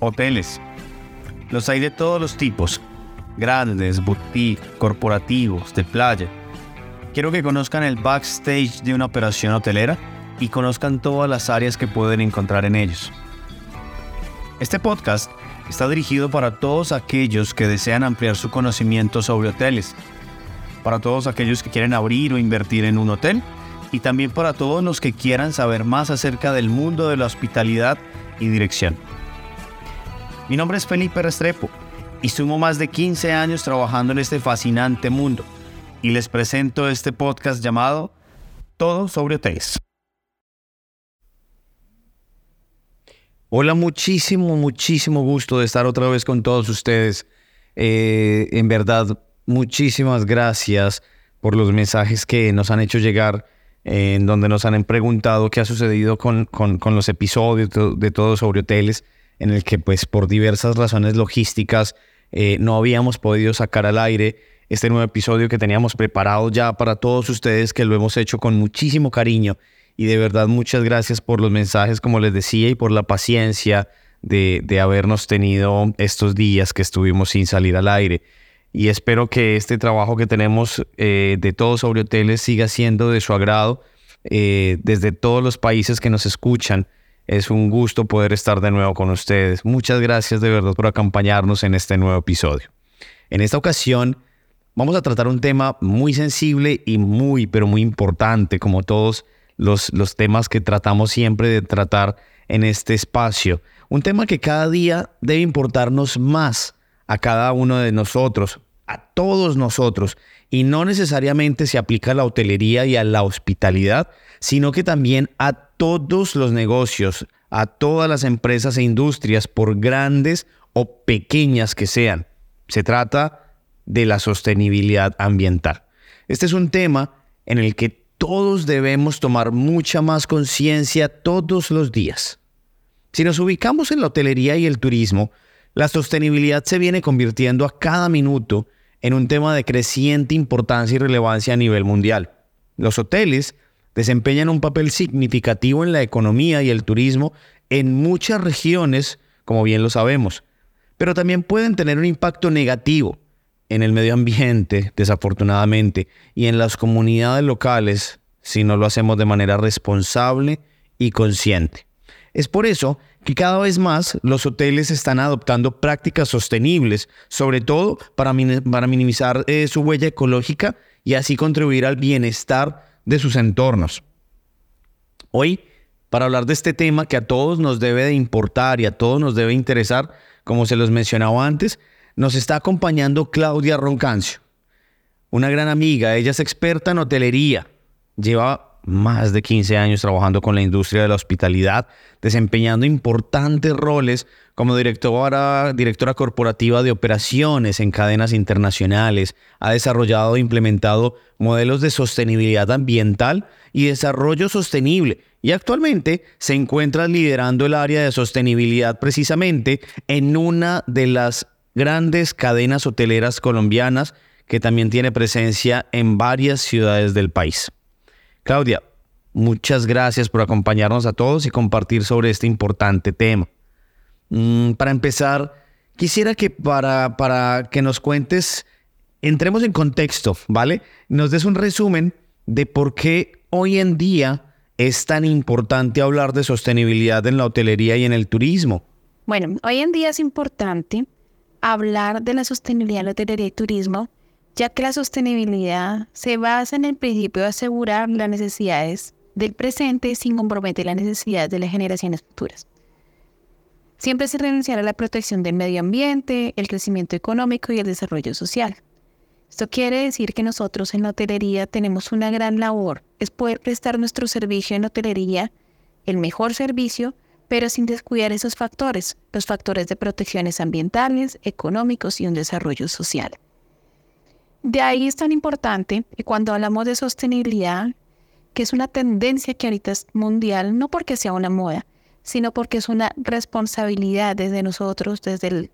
hoteles. Los hay de todos los tipos, grandes, boutique, corporativos, de playa. Quiero que conozcan el backstage de una operación hotelera y conozcan todas las áreas que pueden encontrar en ellos. Este podcast está dirigido para todos aquellos que desean ampliar su conocimiento sobre hoteles, para todos aquellos que quieren abrir o invertir en un hotel y también para todos los que quieran saber más acerca del mundo de la hospitalidad y dirección. Mi nombre es Felipe Restrepo y sumo más de 15 años trabajando en este fascinante mundo y les presento este podcast llamado Todo sobre hoteles. Hola, muchísimo, muchísimo gusto de estar otra vez con todos ustedes. Eh, en verdad, muchísimas gracias por los mensajes que nos han hecho llegar, en donde nos han preguntado qué ha sucedido con, con, los episodios de, todo sobre hoteles, en el que pues por diversas razones logísticas eh, no habíamos podido sacar al aire este nuevo episodio que teníamos preparado ya para todos ustedes, que lo hemos hecho con muchísimo cariño y de verdad muchas gracias por los mensajes, como les decía, y por la paciencia de, de habernos tenido estos días que estuvimos sin salir al aire. Y espero que este trabajo que tenemos eh, de todos sobre hoteles siga siendo de su agrado eh, desde todos los países que nos escuchan. Es un gusto poder estar de nuevo con ustedes. Muchas gracias de verdad por acompañarnos en este nuevo episodio. En esta ocasión vamos a tratar un tema muy sensible y muy, pero muy importante, como todos los, temas que tratamos siempre de tratar en este espacio. Un tema que cada día debe importarnos más a cada uno de nosotros, a todos nosotros, y no necesariamente se aplica a la hotelería y a la hospitalidad, sino que también a todos los negocios, a todas las empresas e industrias, por grandes o pequeñas que sean. Se trata de la sostenibilidad ambiental. Este es un tema en el que todos debemos tomar mucha más conciencia todos los días. Si nos ubicamos en la hotelería y el turismo, la sostenibilidad se viene convirtiendo a cada minuto en un tema de creciente importancia y relevancia a nivel mundial. Los hoteles desempeñan un papel significativo en la economía y el turismo en muchas regiones, como bien lo sabemos, pero también pueden tener un impacto negativo en el medio ambiente, desafortunadamente, y en las comunidades locales si no lo hacemos de manera responsable y consciente. Es por eso que cada vez más los hoteles están adoptando prácticas sostenibles, sobre todo para, minimizar eh, su huella ecológica y así contribuir al bienestar de sus entornos. Hoy, para hablar de este tema que a todos nos debe de importar y a todos nos debe interesar, como se los mencionaba antes, nos está acompañando Claudia Roncancio, una gran amiga. Ella es experta en hotelería. Lleva más de 15 años trabajando con la industria de la hospitalidad, desempeñando importantes roles como directora, directora corporativa de operaciones en cadenas internacionales. Ha desarrollado e implementado modelos de sostenibilidad ambiental y desarrollo sostenible y actualmente se encuentra liderando el área de sostenibilidad precisamente en una de las grandes cadenas hoteleras colombianas que también tiene presencia en varias ciudades del país. Claudia, muchas gracias por acompañarnos a todos y compartir sobre este importante tema. Mm, para empezar, quisiera que para, para que nos cuentes, entremos en contexto, ¿vale? Nos des un resumen de por qué hoy en día es tan importante hablar de sostenibilidad en la hotelería y en el turismo. Bueno, hoy en día es importante hablar de la sostenibilidad en la hotelería y turismo, ya que la sostenibilidad se basa en el principio de asegurar las necesidades del presente sin comprometer las necesidades de las generaciones futuras. Siempre se renunciará a la protección del medio ambiente, el crecimiento económico y el desarrollo social. Esto quiere decir que nosotros en la hotelería tenemos una gran labor, es poder prestar nuestro servicio en hotelería, el mejor servicio, pero sin descuidar esos factores, los factores de protecciones ambientales, económicos y un desarrollo social. De ahí es tan importante que cuando hablamos de sostenibilidad, que es una tendencia que ahorita es mundial, no porque sea una moda, sino porque es una responsabilidad desde nosotros, desde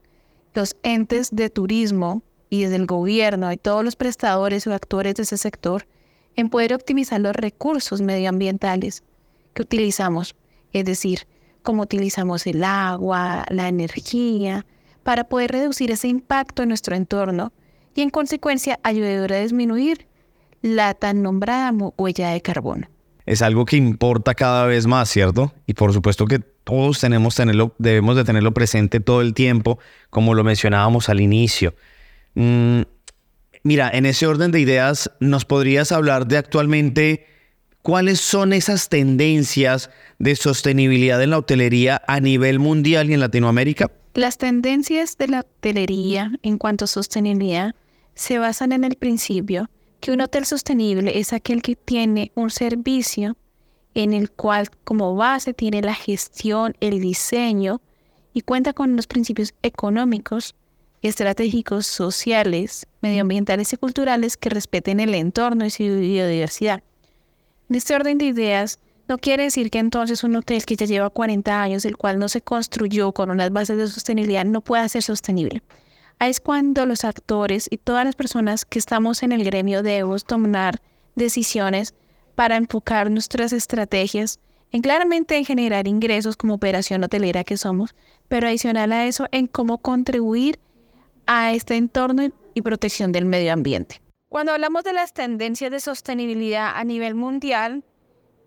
los entes de turismo y desde el gobierno y todos los prestadores o actores de ese sector, en poder optimizar los recursos medioambientales que utilizamos, es decir, cómo utilizamos el agua, la energía, para poder reducir ese impacto en nuestro entorno y en consecuencia ayudar a disminuir la tan nombrada huella de carbono. Es algo que importa cada vez más, ¿cierto? Y por supuesto que todos tenemos tenerlo, debemos de tenerlo presente todo el tiempo, como lo mencionábamos al inicio. Mm, mira, en ese orden de ideas, ¿nos podrías hablar de actualmente cuáles son esas tendencias de sostenibilidad en la hotelería a nivel mundial y en Latinoamérica? Las tendencias de la hotelería en cuanto a sostenibilidad se basan en el principio que un hotel sostenible es aquel que tiene un servicio en el cual como base tiene la gestión, el diseño y cuenta con unos principios económicos, estratégicos, sociales, medioambientales y culturales que respeten el entorno y su biodiversidad. En este orden de ideas, no quiere decir que entonces un hotel que ya lleva 40 años, el cual no se construyó con unas bases de sostenibilidad, no pueda ser sostenible. Ahí es cuando los actores y todas las personas que estamos en el gremio debemos tomar decisiones para enfocar nuestras estrategias en claramente en generar ingresos como operación hotelera que somos, pero adicional a eso en cómo contribuir a este entorno y protección del medio ambiente. Cuando hablamos de las tendencias de sostenibilidad a nivel mundial,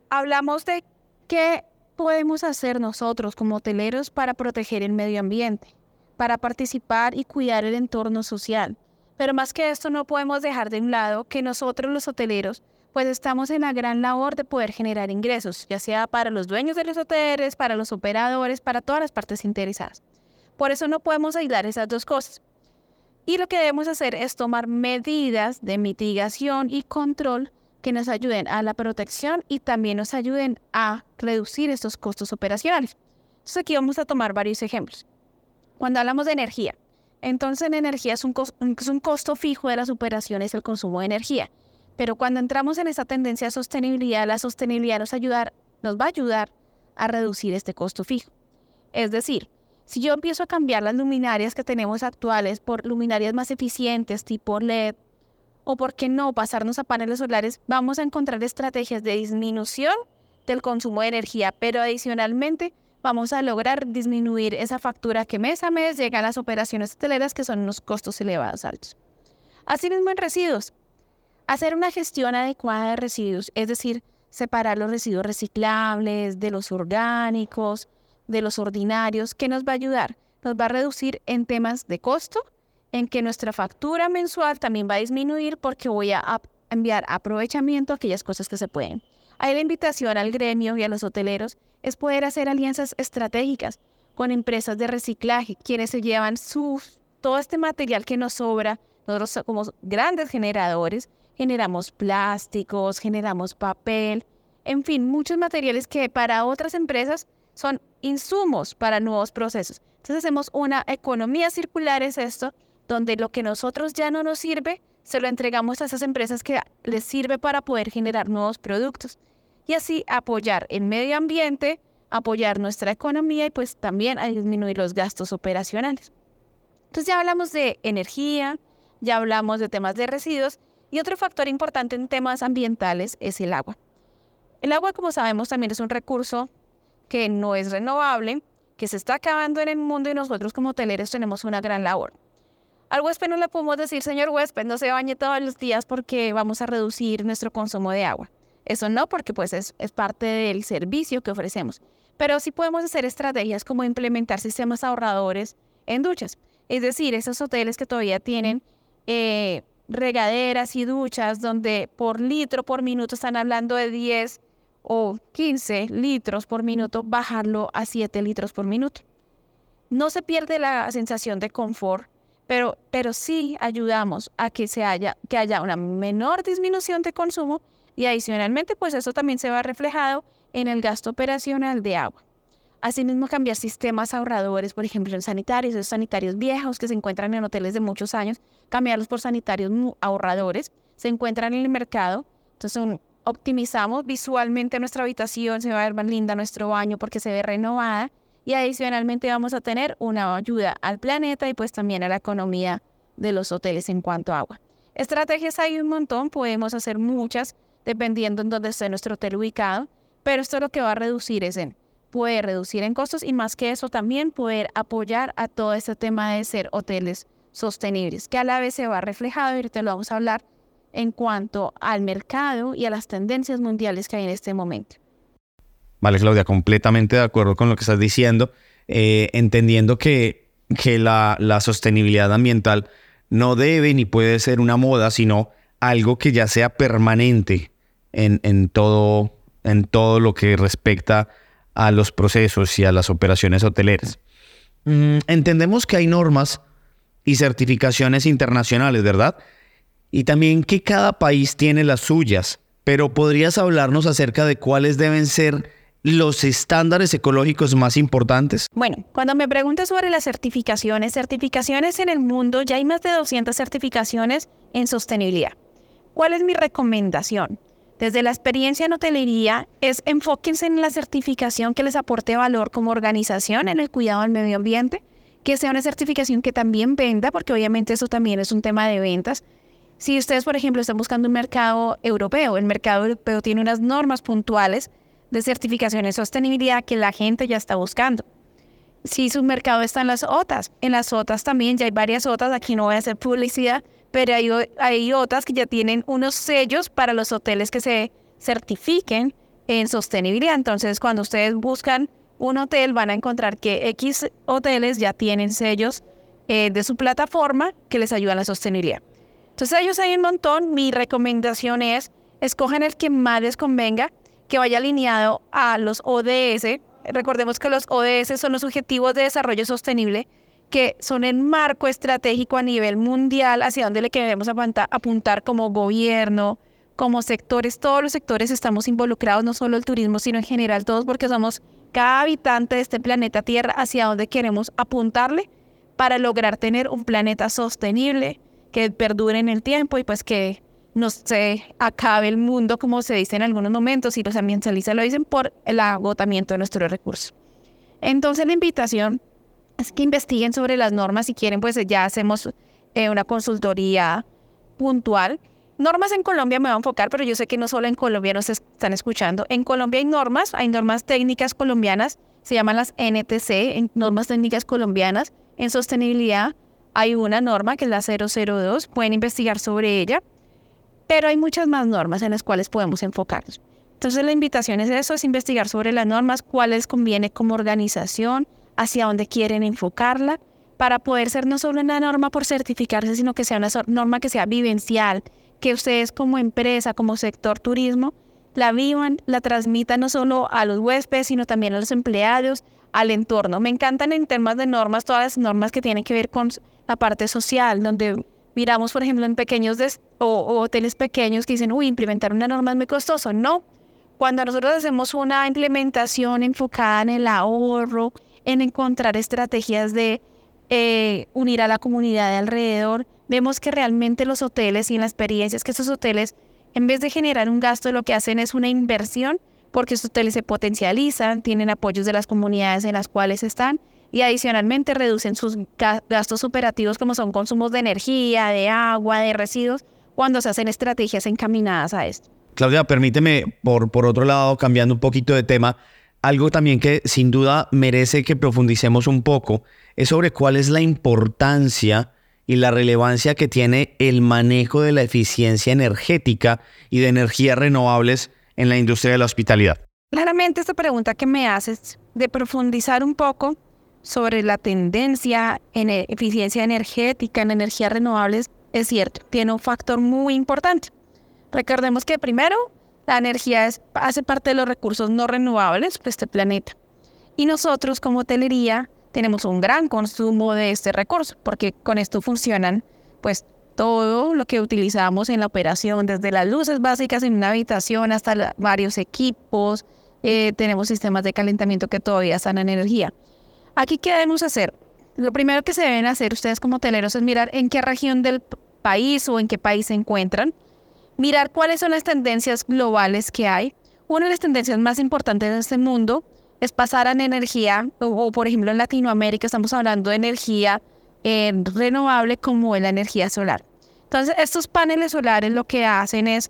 hablamos de qué podemos hacer nosotros como hoteleros para proteger el medio ambiente, para participar y cuidar el entorno social. Pero más que esto no podemos dejar de un lado que nosotros los hoteleros pues estamos en la gran labor de poder generar ingresos, ya sea para los dueños de los hoteles, para los operadores, para todas las partes interesadas. Por eso no podemos aislar esas dos cosas. Y lo que debemos hacer es tomar medidas de mitigación y control que nos ayuden a la protección y también nos ayuden a reducir estos costos operacionales. Entonces aquí vamos a tomar varios ejemplos. Cuando hablamos de energía, entonces en energía es un, es un costo fijo de las operaciones el consumo de energía. Pero cuando entramos en esa tendencia de sostenibilidad, la sostenibilidad nos, ayudar, nos va a ayudar a reducir este costo fijo. Es decir, si yo empiezo a cambiar las luminarias que tenemos actuales por luminarias más eficientes tipo LED, o por qué no pasarnos a paneles solares, vamos a encontrar estrategias de disminución del consumo de energía, pero adicionalmente vamos a lograr disminuir esa factura que mes a mes llega a las operaciones hoteleras que son unos costos elevados altos. Asimismo en residuos, Hacer una gestión adecuada de residuos, es decir, separar los residuos reciclables de los orgánicos, de los ordinarios, ¿qué nos va a ayudar? Nos va a reducir en temas de costo, en que nuestra factura mensual también va a disminuir porque voy a enviar aprovechamiento a aquellas cosas que se pueden. Ahí la invitación al gremio y a los hoteleros es poder hacer alianzas estratégicas con empresas de reciclaje, quienes se llevan todo este material que nos sobra, nosotros como grandes generadores, generamos plásticos, generamos papel, en fin, muchos materiales que para otras empresas son insumos para nuevos procesos. Entonces hacemos una economía circular, es esto, donde lo que nosotros ya no nos sirve, se lo entregamos a esas empresas que les sirve para poder generar nuevos productos. Y así apoyar el medio ambiente, apoyar nuestra economía y pues también a disminuir los gastos operacionales. Entonces ya hablamos de energía, ya hablamos de temas de residuos y otro factor importante en temas ambientales es el agua. El agua, como sabemos, también es un recurso que no es renovable, que se está acabando en el mundo y nosotros como hoteleros tenemos una gran labor. Al huésped no le podemos decir, señor huésped, no se bañe todos los días porque vamos a reducir nuestro consumo de agua. Eso no, porque pues es, es parte del servicio que ofrecemos. Pero sí podemos hacer estrategias como implementar sistemas ahorradores en duchas. Es decir, esos hoteles que todavía tienen eh, regaderas y duchas donde por litro por minuto están hablando de 10 o 15 litros por minuto, bajarlo a 7 litros por minuto. No se pierde la sensación de confort, pero, pero sí ayudamos a que, se haya, que haya una menor disminución de consumo y adicionalmente pues eso también se va reflejado en el gasto operacional de agua. Asimismo, cambiar sistemas ahorradores, por ejemplo, en sanitarios, esos sanitarios viejos que se encuentran en hoteles de muchos años, cambiarlos por sanitarios ahorradores, se encuentran en el mercado. Entonces, optimizamos visualmente nuestra habitación, se va a ver más linda nuestro baño porque se ve renovada y adicionalmente vamos a tener una ayuda al planeta y pues también a la economía de los hoteles en cuanto a agua. Estrategias hay un montón, podemos hacer muchas dependiendo en dónde esté nuestro hotel ubicado, pero esto lo que va a reducir es en poder reducir en costos y más que eso también poder apoyar a todo este tema de ser hoteles sostenibles, que a la vez se va reflejado, y ahorita lo vamos a hablar, en cuanto al mercado y a las tendencias mundiales que hay en este momento. Vale, Claudia, completamente de acuerdo con lo que estás diciendo, eh, entendiendo que, que la, la sostenibilidad ambiental no debe ni puede ser una moda, sino algo que ya sea permanente en, en, todo, en todo lo que respecta a los procesos y a las operaciones hoteleras. Mm, entendemos que hay normas y certificaciones internacionales, ¿verdad? Y también que cada país tiene las suyas, pero ¿podrías hablarnos acerca de cuáles deben ser los estándares ecológicos más importantes? Bueno, cuando me preguntas sobre las certificaciones, certificaciones en el mundo, ya hay más de 200 certificaciones en sostenibilidad. ¿Cuál es mi recomendación? Desde la experiencia en hotelería es enfóquense en la certificación que les aporte valor como organización en el cuidado del medio ambiente, que sea una certificación que también venda, porque obviamente eso también es un tema de ventas. Si ustedes, por ejemplo, están buscando un mercado europeo, el mercado europeo tiene unas normas puntuales de certificación de sostenibilidad que la gente ya está buscando. Si su mercado está en las OTAs, en las OTAs también ya hay varias OTAs, aquí no voy a hacer publicidad, pero hay, hay otras que ya tienen unos sellos para los hoteles que se certifiquen en sostenibilidad. Entonces, cuando ustedes buscan un hotel, van a encontrar que X hoteles ya tienen sellos eh, de su plataforma que les ayudan a la sostenibilidad. Entonces, ellos hay un montón. Mi recomendación es, escojan el que más les convenga, que vaya alineado a los ODS. Recordemos que los ODS son los Objetivos de Desarrollo Sostenible que son el marco estratégico a nivel mundial hacia donde le queremos apuntar como gobierno, como sectores, todos los sectores estamos involucrados, no solo el turismo, sino en general todos, porque somos cada habitante de este planeta Tierra hacia donde queremos apuntarle para lograr tener un planeta sostenible que perdure en el tiempo y pues que no se acabe el mundo, como se dice en algunos momentos, y los ambientalistas lo dicen por el agotamiento de nuestros recursos. Entonces la invitación es que investiguen sobre las normas. Si quieren, pues ya hacemos eh, una consultoría puntual. Normas en Colombia me voy a enfocar, pero yo sé que no solo en Colombia nos están escuchando. En Colombia hay normas, hay normas técnicas colombianas, se llaman las NTC, normas técnicas colombianas. En sostenibilidad hay una norma que es la 002, pueden investigar sobre ella, pero hay muchas más normas en las cuales podemos enfocarnos. Entonces la invitación es eso, es investigar sobre las normas, cuáles conviene como organización, hacia dónde quieren enfocarla, para poder ser no solo una norma por certificarse, sino que sea una norma que sea vivencial, que ustedes como empresa, como sector turismo, la vivan, la transmitan no solo a los huéspedes, sino también a los empleados, al entorno. Me encantan en temas de normas todas las normas que tienen que ver con la parte social, donde miramos, por ejemplo, en pequeños o, hoteles pequeños que dicen, uy, implementar una norma es muy costoso. No, cuando nosotros hacemos una implementación enfocada en el ahorro, en encontrar estrategias de eh, unir a la comunidad de alrededor. Vemos que realmente los hoteles y en las experiencias que esos hoteles, en vez de generar un gasto, lo que hacen es una inversión porque esos hoteles se potencializan, tienen apoyos de las comunidades en las cuales están y adicionalmente reducen sus gastos operativos como son consumos de energía, de agua, de residuos, cuando se hacen estrategias encaminadas a esto. Claudia, permíteme, por, por otro lado, cambiando un poquito de tema, algo también que sin duda merece que profundicemos un poco es sobre cuál es la importancia y la relevancia que tiene el manejo de la eficiencia energética y de energías renovables en la industria de la hospitalidad. Claramente esta pregunta que me haces de profundizar un poco sobre la tendencia en e-, eficiencia energética, en energías renovables, es cierto, tiene un factor muy importante. Recordemos que primero la energía hace parte de los recursos no renovables de este planeta. Y nosotros como hotelería tenemos un gran consumo de este recurso, porque con esto funcionan pues todo lo que utilizamos en la operación, desde las luces básicas en una habitación hasta varios equipos, eh, tenemos sistemas de calentamiento que todavía están en energía. Aquí, ¿qué debemos hacer? Lo primero que se deben hacer ustedes como hoteleros es mirar en qué región del país o en qué país se encuentran mirar cuáles son las tendencias globales que hay. Una de las tendencias más importantes en este mundo es pasar a energía, o, por ejemplo en Latinoamérica estamos hablando de energía eh, renovable como la energía solar. Entonces, estos paneles solares lo que hacen es,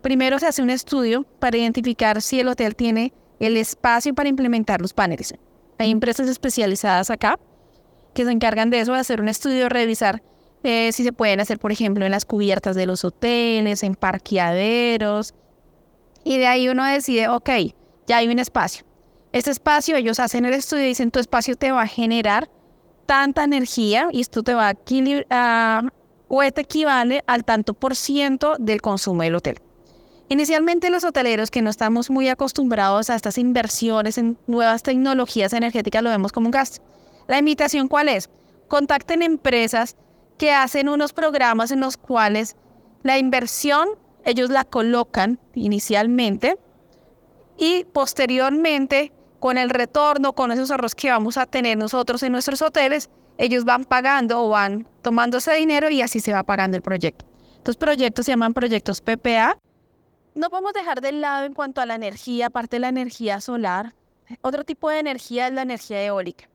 primero se hace un estudio para identificar si el hotel tiene el espacio para implementar los paneles. Hay empresas especializadas acá que se encargan de eso, de hacer un estudio, revisar eh, si se pueden hacer, por ejemplo, en las cubiertas de los hoteles, en parqueaderos. Y de ahí uno decide, ok, ya hay un espacio. Este espacio, ellos hacen el estudio y dicen, tu espacio te va a generar tanta energía y esto te va a equilibrar, o este equivale al tanto por ciento del consumo del hotel. Inicialmente los hoteleros que no estamos muy acostumbrados a estas inversiones en nuevas tecnologías energéticas lo vemos como un gasto. La invitación cuál es? Contacten empresas que hacen unos programas en los cuales la inversión ellos la colocan inicialmente y posteriormente con el retorno, con esos ahorros que vamos a tener nosotros en nuestros hoteles, ellos van pagando o van tomando ese dinero y así se va pagando el proyecto. Estos proyectos se llaman proyectos PPA. No podemos dejar de lado en cuanto a la energía, aparte de la energía solar. Otro tipo de energía es la energía eólica.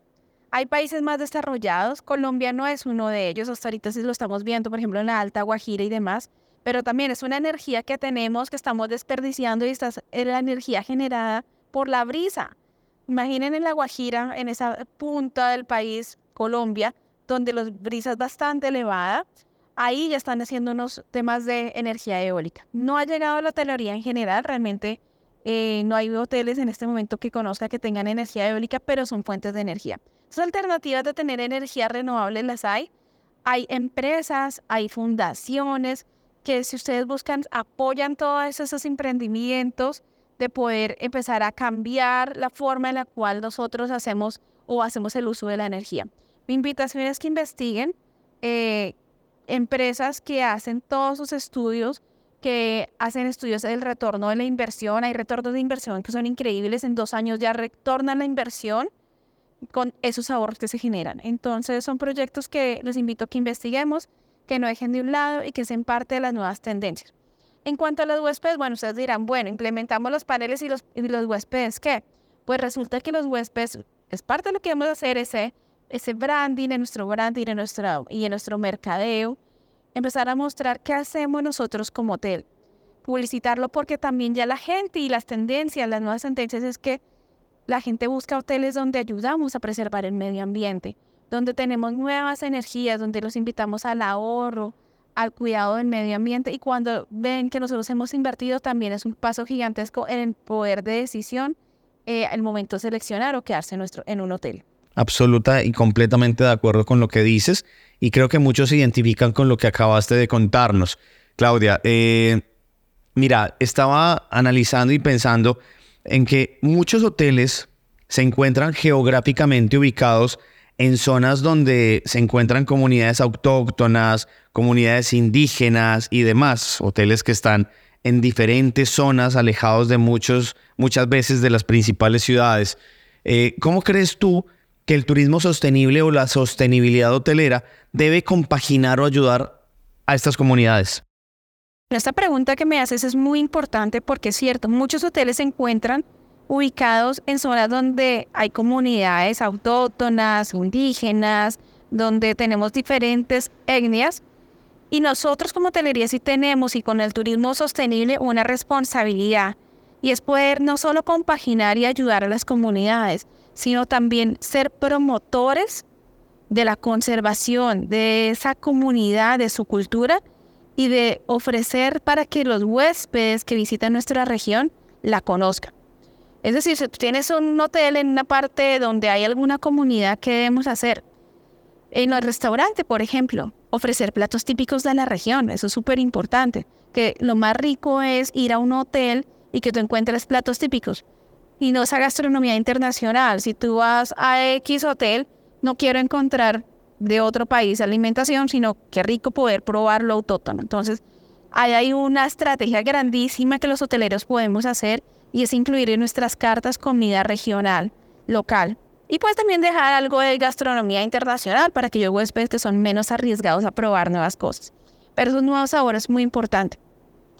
Hay países más desarrollados, Colombia no es uno de ellos, hasta ahorita sí lo estamos viendo, por ejemplo, en la Alta Guajira y demás, pero también es una energía que tenemos, que estamos desperdiciando y esta es la energía generada por la brisa. Imaginen en la Guajira, en esa punta del país, Colombia, donde la brisa es bastante elevada, ahí ya están haciendo unos temas de energía eólica. No ha llegado a la hotelería en general, realmente eh, no hay hoteles en este momento que conozca que tengan energía eólica, pero son fuentes de energía. Son alternativas de tener energía renovable las hay. Hay empresas, hay fundaciones que si ustedes buscan apoyan todos esos emprendimientos de poder empezar a cambiar la forma en la cual nosotros hacemos o hacemos el uso de la energía. Mi invitación es que investiguen eh, empresas que hacen todos sus estudios, que hacen estudios del retorno de la inversión. Hay retornos de inversión que son increíbles. En dos años ya retornan la inversión con esos ahorros que se generan. Entonces son proyectos que les invito a que investiguemos, que no dejen de un lado y que sean parte de las nuevas tendencias. En cuanto a los huéspedes, bueno, ustedes dirán, bueno, implementamos los paneles y los, los huéspedes, ¿qué? Pues resulta que los huéspedes, es parte de lo que vamos a hacer, ese, ese branding, en nuestro branding en nuestro, y en nuestro mercadeo, empezar a mostrar qué hacemos nosotros como hotel. Publicitarlo porque también ya la gente y las tendencias, las nuevas tendencias es que la gente busca hoteles donde ayudamos a preservar el medio ambiente, donde tenemos nuevas energías, donde los invitamos al ahorro, al cuidado del medio ambiente y cuando ven que nosotros hemos invertido también es un paso gigantesco en el poder de decisión eh, el momento de seleccionar o quedarse nuestro, en un hotel. Absoluta y completamente de acuerdo con lo que dices y creo que muchos se identifican con lo que acabaste de contarnos. Claudia, eh, mira, estaba analizando y pensando en que muchos hoteles se encuentran geográficamente ubicados en zonas donde se encuentran comunidades autóctonas, comunidades indígenas y demás, hoteles que están en diferentes zonas alejados de muchos, muchas veces de las principales ciudades. Eh, ¿Cómo crees tú que el turismo sostenible o la sostenibilidad hotelera debe compaginar o ayudar a estas comunidades? Esta pregunta que me haces es muy importante porque es cierto, muchos hoteles se encuentran ubicados en zonas donde hay comunidades autóctonas, indígenas, donde tenemos diferentes etnias. Y nosotros como hotelería sí tenemos y con el turismo sostenible una responsabilidad y es poder no solo compaginar y ayudar a las comunidades, sino también ser promotores de la conservación de esa comunidad, de su cultura y de ofrecer para que los huéspedes que visitan nuestra región la conozcan. Es decir, si tienes un hotel en una parte donde hay alguna comunidad, ¿qué debemos hacer? En el restaurante, por ejemplo, ofrecer platos típicos de la región. Eso es súper importante. Que lo más rico es ir a un hotel y que tú encuentres platos típicos. Y no esa gastronomía internacional. Si tú vas a X hotel, no quiero encontrar de otro país alimentación, sino qué rico poder probar lo autóctono. Entonces, ahí hay una estrategia grandísima que los hoteleros podemos hacer y es incluir en nuestras cartas comida regional, local. Y pues también dejar algo de gastronomía internacional para que aquellos huéspedes que son menos arriesgados a probar nuevas cosas. Pero esos nuevos sabores es muy importante.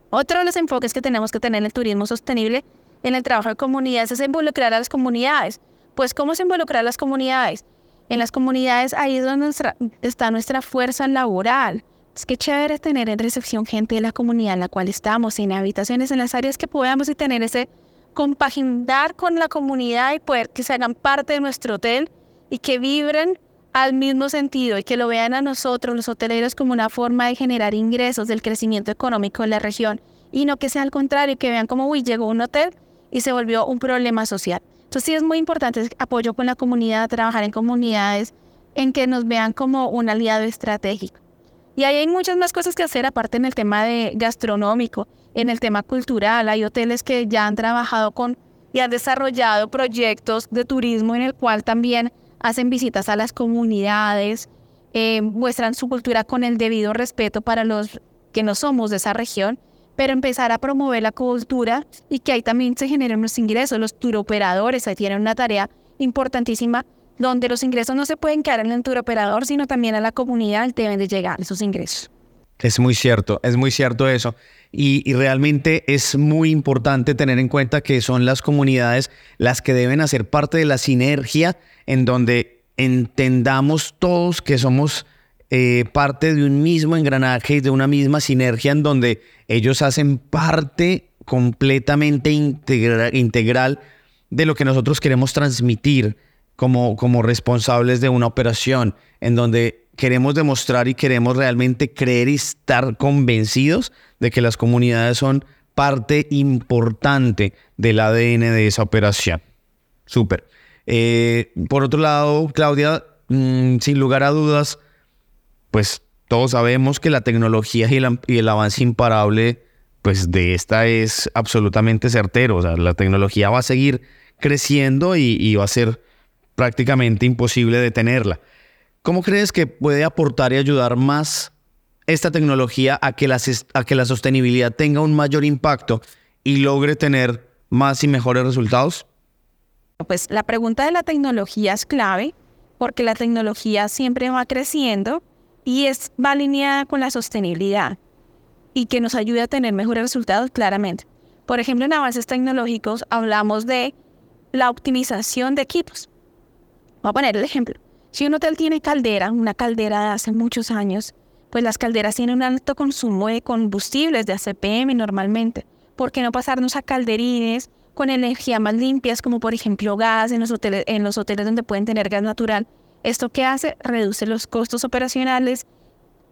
Otro de los enfoques que tenemos que tener en el turismo sostenible en el trabajo de comunidades es involucrar a las comunidades. Pues, ¿cómo se involucrar a las comunidades? En las comunidades ahí es donde está nuestra fuerza laboral. Es que chévere tener en recepción gente de la comunidad en la cual estamos, en habitaciones, en las áreas que podamos y tener ese compaginar con la comunidad y poder que se hagan parte de nuestro hotel y que vibren al mismo sentido y que lo vean a nosotros, los hoteleros, como una forma de generar ingresos del crecimiento económico de la región y no que sea al contrario, que vean como, uy, llegó un hotel y se volvió un problema social. Entonces sí es muy importante apoyo con la comunidad, trabajar en comunidades, en que nos vean como un aliado estratégico. Y ahí hay muchas más cosas que hacer, aparte en el tema de gastronómico, en el tema cultural. Hay hoteles que ya han trabajado con y han desarrollado proyectos de turismo en el cual también hacen visitas a las comunidades, eh, muestran su cultura con el debido respeto para los que no somos de esa región, pero empezar a promover la cultura y que ahí también se generen los ingresos. Los turoperadores ahí tienen una tarea importantísima donde los ingresos no se pueden quedar en el turoperador, sino también a la comunidad deben de llegar esos ingresos. Es muy cierto, es muy cierto eso. Y, y, realmente es muy importante tener en cuenta que son las comunidades las que deben hacer parte de la sinergia en donde entendamos todos que somos eh, parte de un mismo engranaje y de una misma sinergia en donde ellos hacen parte completamente integral de lo que nosotros queremos transmitir como, como responsables de una operación, en donde queremos demostrar y queremos realmente creer y estar convencidos de que las comunidades son parte importante del ADN de esa operación. Súper. Eh, por otro lado, Claudia, mm, sin lugar a dudas, pues todos sabemos que la tecnología y, el avance imparable, pues de esta es absolutamente certero. O sea, la tecnología va a seguir creciendo y, va a ser prácticamente imposible detenerla. ¿Cómo crees que puede aportar y ayudar más esta tecnología a que, a que la sostenibilidad tenga un mayor impacto y logre tener más y mejores resultados? Pues la pregunta de la tecnología es clave porque la tecnología siempre va creciendo y es, va alineada con la sostenibilidad y que nos ayude a tener mejores resultados claramente. Por ejemplo, en avances tecnológicos hablamos de la optimización de equipos. Voy a poner el ejemplo. Si un hotel tiene caldera, una caldera de hace muchos años, pues las calderas tienen un alto consumo de combustibles, de ACPM normalmente. ¿Por qué no pasarnos a calderines con energía más limpias, como por ejemplo gas en los hoteles, en los hoteles donde pueden tener gas natural? ¿Esto qué hace? Reduce los costos operacionales,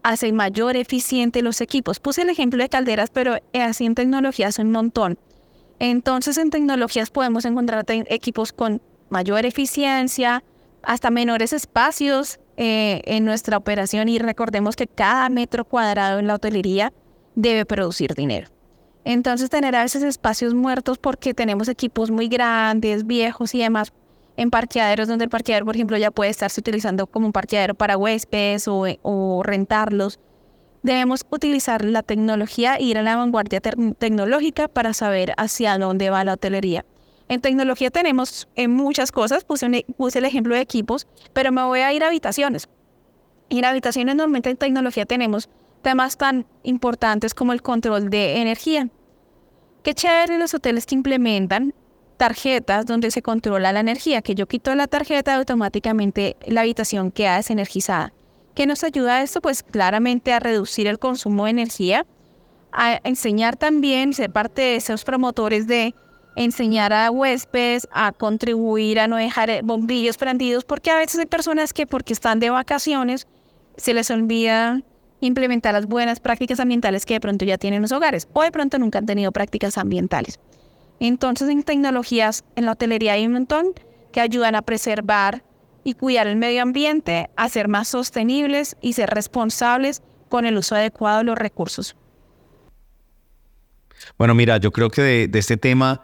hace mayor eficiente los equipos. Puse el ejemplo de calderas, pero así en tecnologías un montón. Entonces en tecnologías podemos encontrar equipos con mayor eficiencia, hasta menores espacios eh, en nuestra operación y recordemos que cada metro cuadrado en la hotelería debe producir dinero. Entonces tener a veces espacios muertos porque tenemos equipos muy grandes, viejos y demás, en parqueaderos donde el parqueadero, por ejemplo, ya puede estarse utilizando como un parqueadero para huéspedes o, rentarlos. Debemos utilizar la tecnología e ir a la vanguardia tecnológica para saber hacia dónde va la hotelería. En tecnología tenemos en muchas cosas, puse, puse el ejemplo de equipos, pero me voy a ir a habitaciones. Y en habitaciones normalmente en tecnología tenemos temas tan importantes como el control de energía. Qué chévere los hoteles que implementan tarjetas donde se controla la energía, que yo quito la tarjeta automáticamente la habitación queda desenergizada. ¿Qué nos ayuda a esto? Pues claramente a reducir el consumo de energía, a enseñar también, ser parte de esos promotores de enseñar a huéspedes a contribuir a no dejar bombillos prendidos, porque a veces hay personas que porque están de vacaciones se les olvida implementar las buenas prácticas ambientales que de pronto ya tienen en los hogares o de pronto nunca han tenido prácticas ambientales. Entonces en tecnologías en la hotelería hay un montón que ayudan a preservar y cuidar el medio ambiente, a ser más sostenibles y ser responsables con el uso adecuado de los recursos. Bueno, mira, yo creo que de, este tema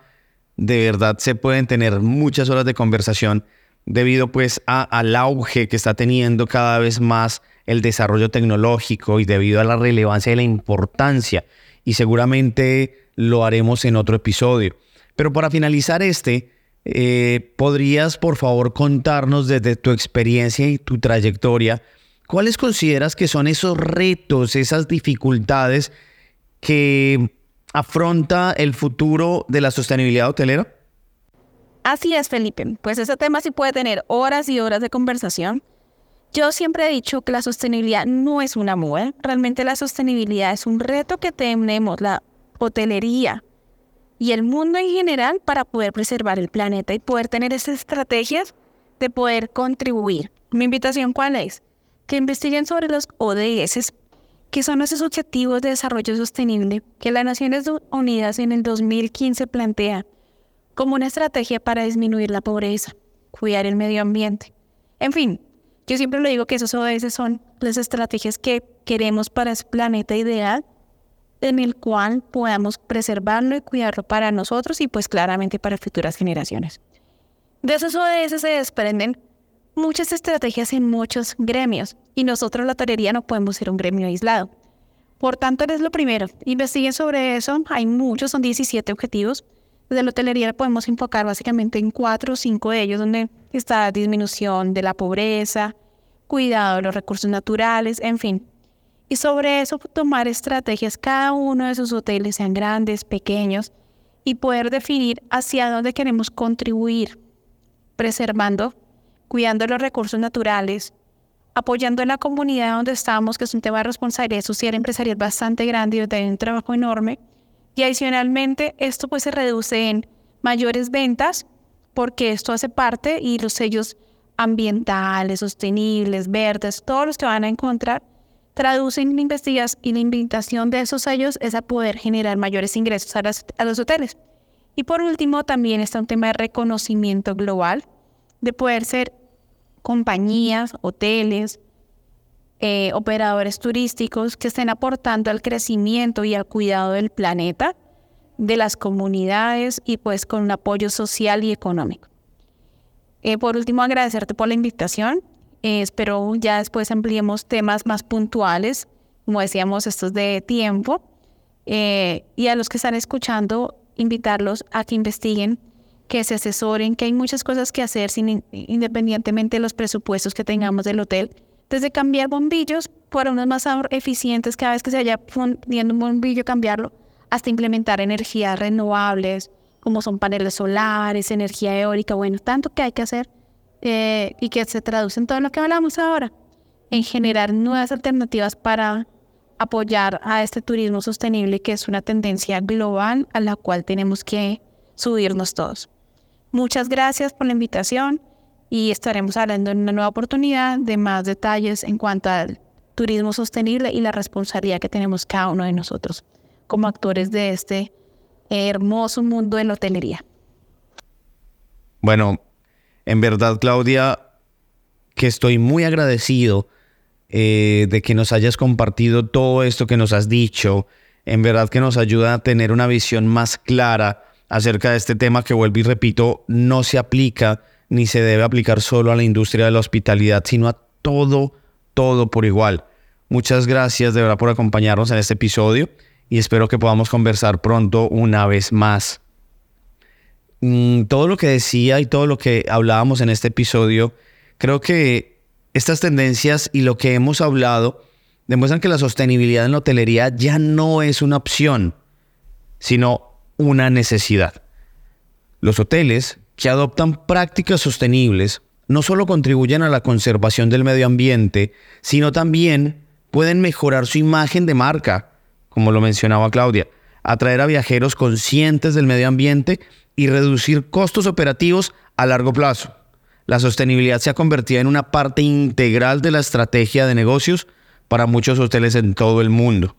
de verdad se pueden tener muchas horas de conversación debido pues al auge que está teniendo cada vez más el desarrollo tecnológico y debido a la relevancia y la importancia. Y seguramente lo haremos en otro episodio. Pero para finalizar este, eh, ¿podrías por favor contarnos desde tu experiencia y tu trayectoria, cuáles consideras que son esos retos, esas dificultades que afronta el futuro de la sostenibilidad hotelera? Así es, Felipe. Pues ese tema sí puede tener horas y horas de conversación. Yo siempre he dicho que la sostenibilidad no es una moda, realmente la sostenibilidad es un reto que tenemos, la hotelería y el mundo en general para poder preservar el planeta y poder tener esas estrategias de poder contribuir. Mi invitación cuál es? Que investiguen sobre los ODS, que son esos objetivos de desarrollo sostenible que las Naciones Unidas en el 2015 plantea como una estrategia para disminuir la pobreza, cuidar el medio ambiente. En fin, yo siempre lo digo que esos ODS son las estrategias que queremos para ese planeta ideal en el cual podamos preservarlo y cuidarlo para nosotros y pues claramente para futuras generaciones. De esos ODS se desprenden muchas estrategias en muchos gremios y nosotros la torería no podemos ser un gremio aislado. Por tanto, es lo primero, investiguen sobre eso, hay muchos, son 17 objetivos. Desde la hotelería podemos enfocar básicamente en cuatro o cinco de ellos, donde está disminución de la pobreza, cuidado de los recursos naturales, en fin, y sobre eso tomar estrategias cada uno de sus hoteles, sean grandes, pequeños, y poder definir hacia dónde queremos contribuir, preservando, cuidando los recursos naturales, apoyando en la comunidad donde estamos, que es un tema de responsabilidad social empresarial bastante grande y donde hay un trabajo enorme. Y adicionalmente, esto pues se reduce en mayores ventas, porque esto hace parte y los sellos ambientales, sostenibles, verdes, todos los que van a encontrar traducen investigas y la invitación de esos sellos es a poder generar mayores ingresos a, los hoteles. Y por último, también está un tema de reconocimiento global, de poder ser compañías, hoteles, eh, operadores turísticos que estén aportando al crecimiento y al cuidado del planeta, de las comunidades y pues con un apoyo social y económico. Eh, por último, agradecerte por la invitación. Eh, espero ya después ampliemos temas más puntuales, como decíamos, estos de tiempo. Eh, y a los que están escuchando, invitarlos a que investiguen, que se asesoren, que hay muchas cosas que hacer sin, independientemente de los presupuestos que tengamos del hotel. Desde cambiar bombillos por unos más eficientes cada vez que se vaya fundiendo un bombillo, cambiarlo, hasta implementar energías renovables, como son paneles solares, energía eólica, bueno, tanto que hay que hacer eh, y que se traduce en todo lo que hablamos ahora, en generar nuevas alternativas para apoyar a este turismo sostenible que es una tendencia global a la cual tenemos que subirnos todos. Muchas gracias por la invitación y estaremos hablando en una nueva oportunidad de más detalles en cuanto al turismo sostenible y la responsabilidad que tenemos cada uno de nosotros como actores de este hermoso mundo de la hotelería. Bueno, en verdad, Claudia, que estoy muy agradecido eh, de que nos hayas compartido todo esto que nos has dicho. En verdad que nos ayuda a tener una visión más clara acerca de este tema que, vuelvo y repito, no se aplica ni se debe aplicar solo a la industria de la hospitalidad, sino a todo, todo por igual. Muchas gracias de verdad por acompañarnos en este episodio y espero que podamos conversar pronto una vez más. Mm, todo lo que decía y todo lo que hablábamos en este episodio, creo que estas tendencias y lo que hemos hablado demuestran que la sostenibilidad en la hotelería ya no es una opción, sino una necesidad. Los hoteles que adoptan prácticas sostenibles no solo contribuyen a la conservación del medio ambiente, sino también pueden mejorar su imagen de marca, como lo mencionaba Claudia, atraer a viajeros conscientes del medio ambiente y reducir costos operativos a largo plazo. La sostenibilidad se ha convertido en una parte integral de la estrategia de negocios para muchos hoteles en todo el mundo.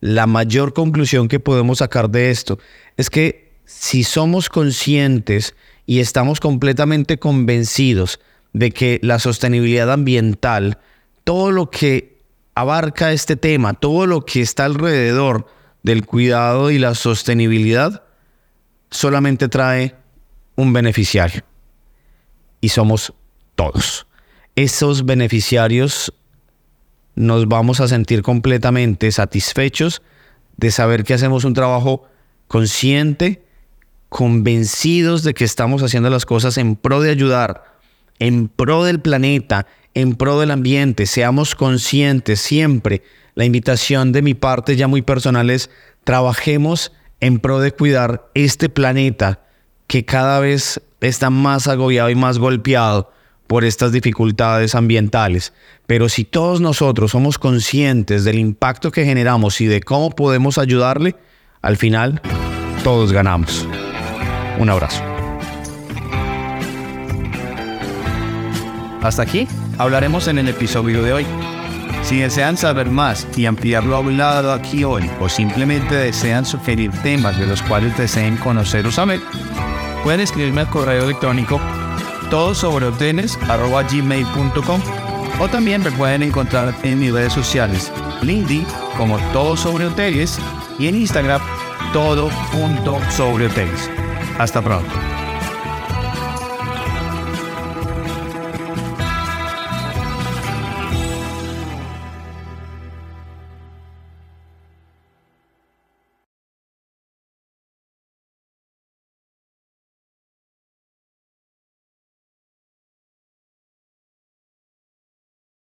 La mayor conclusión que podemos sacar de esto es que si somos conscientes y estamos completamente convencidos de que la sostenibilidad ambiental, todo lo que abarca este tema, todo lo que está alrededor del cuidado y la sostenibilidad, solamente trae un beneficiario. Y somos todos. Esos beneficiarios nos vamos a sentir completamente satisfechos de saber que hacemos un trabajo consciente, convencidos de que estamos haciendo las cosas en pro de ayudar, en pro del planeta, en pro del ambiente. Seamos conscientes siempre. La invitación de mi parte ya muy personal es trabajemos en pro de cuidar este planeta que cada vez está más agobiado y más golpeado por estas dificultades ambientales. Pero si todos nosotros somos conscientes del impacto que generamos y de cómo podemos ayudarle, al final todos ganamos. Un abrazo. Hasta aquí hablaremos en el episodio de hoy. Si desean saber más y ampliar lo hablado aquí hoy o simplemente desean sugerir temas de los cuales deseen conocer o saber, pueden escribirme al correo electrónico todo sobre o también me pueden encontrar en mis redes sociales, LinkedIn como todo sobre hoteles y en Instagram todo sobre hoteles. Hasta pronto.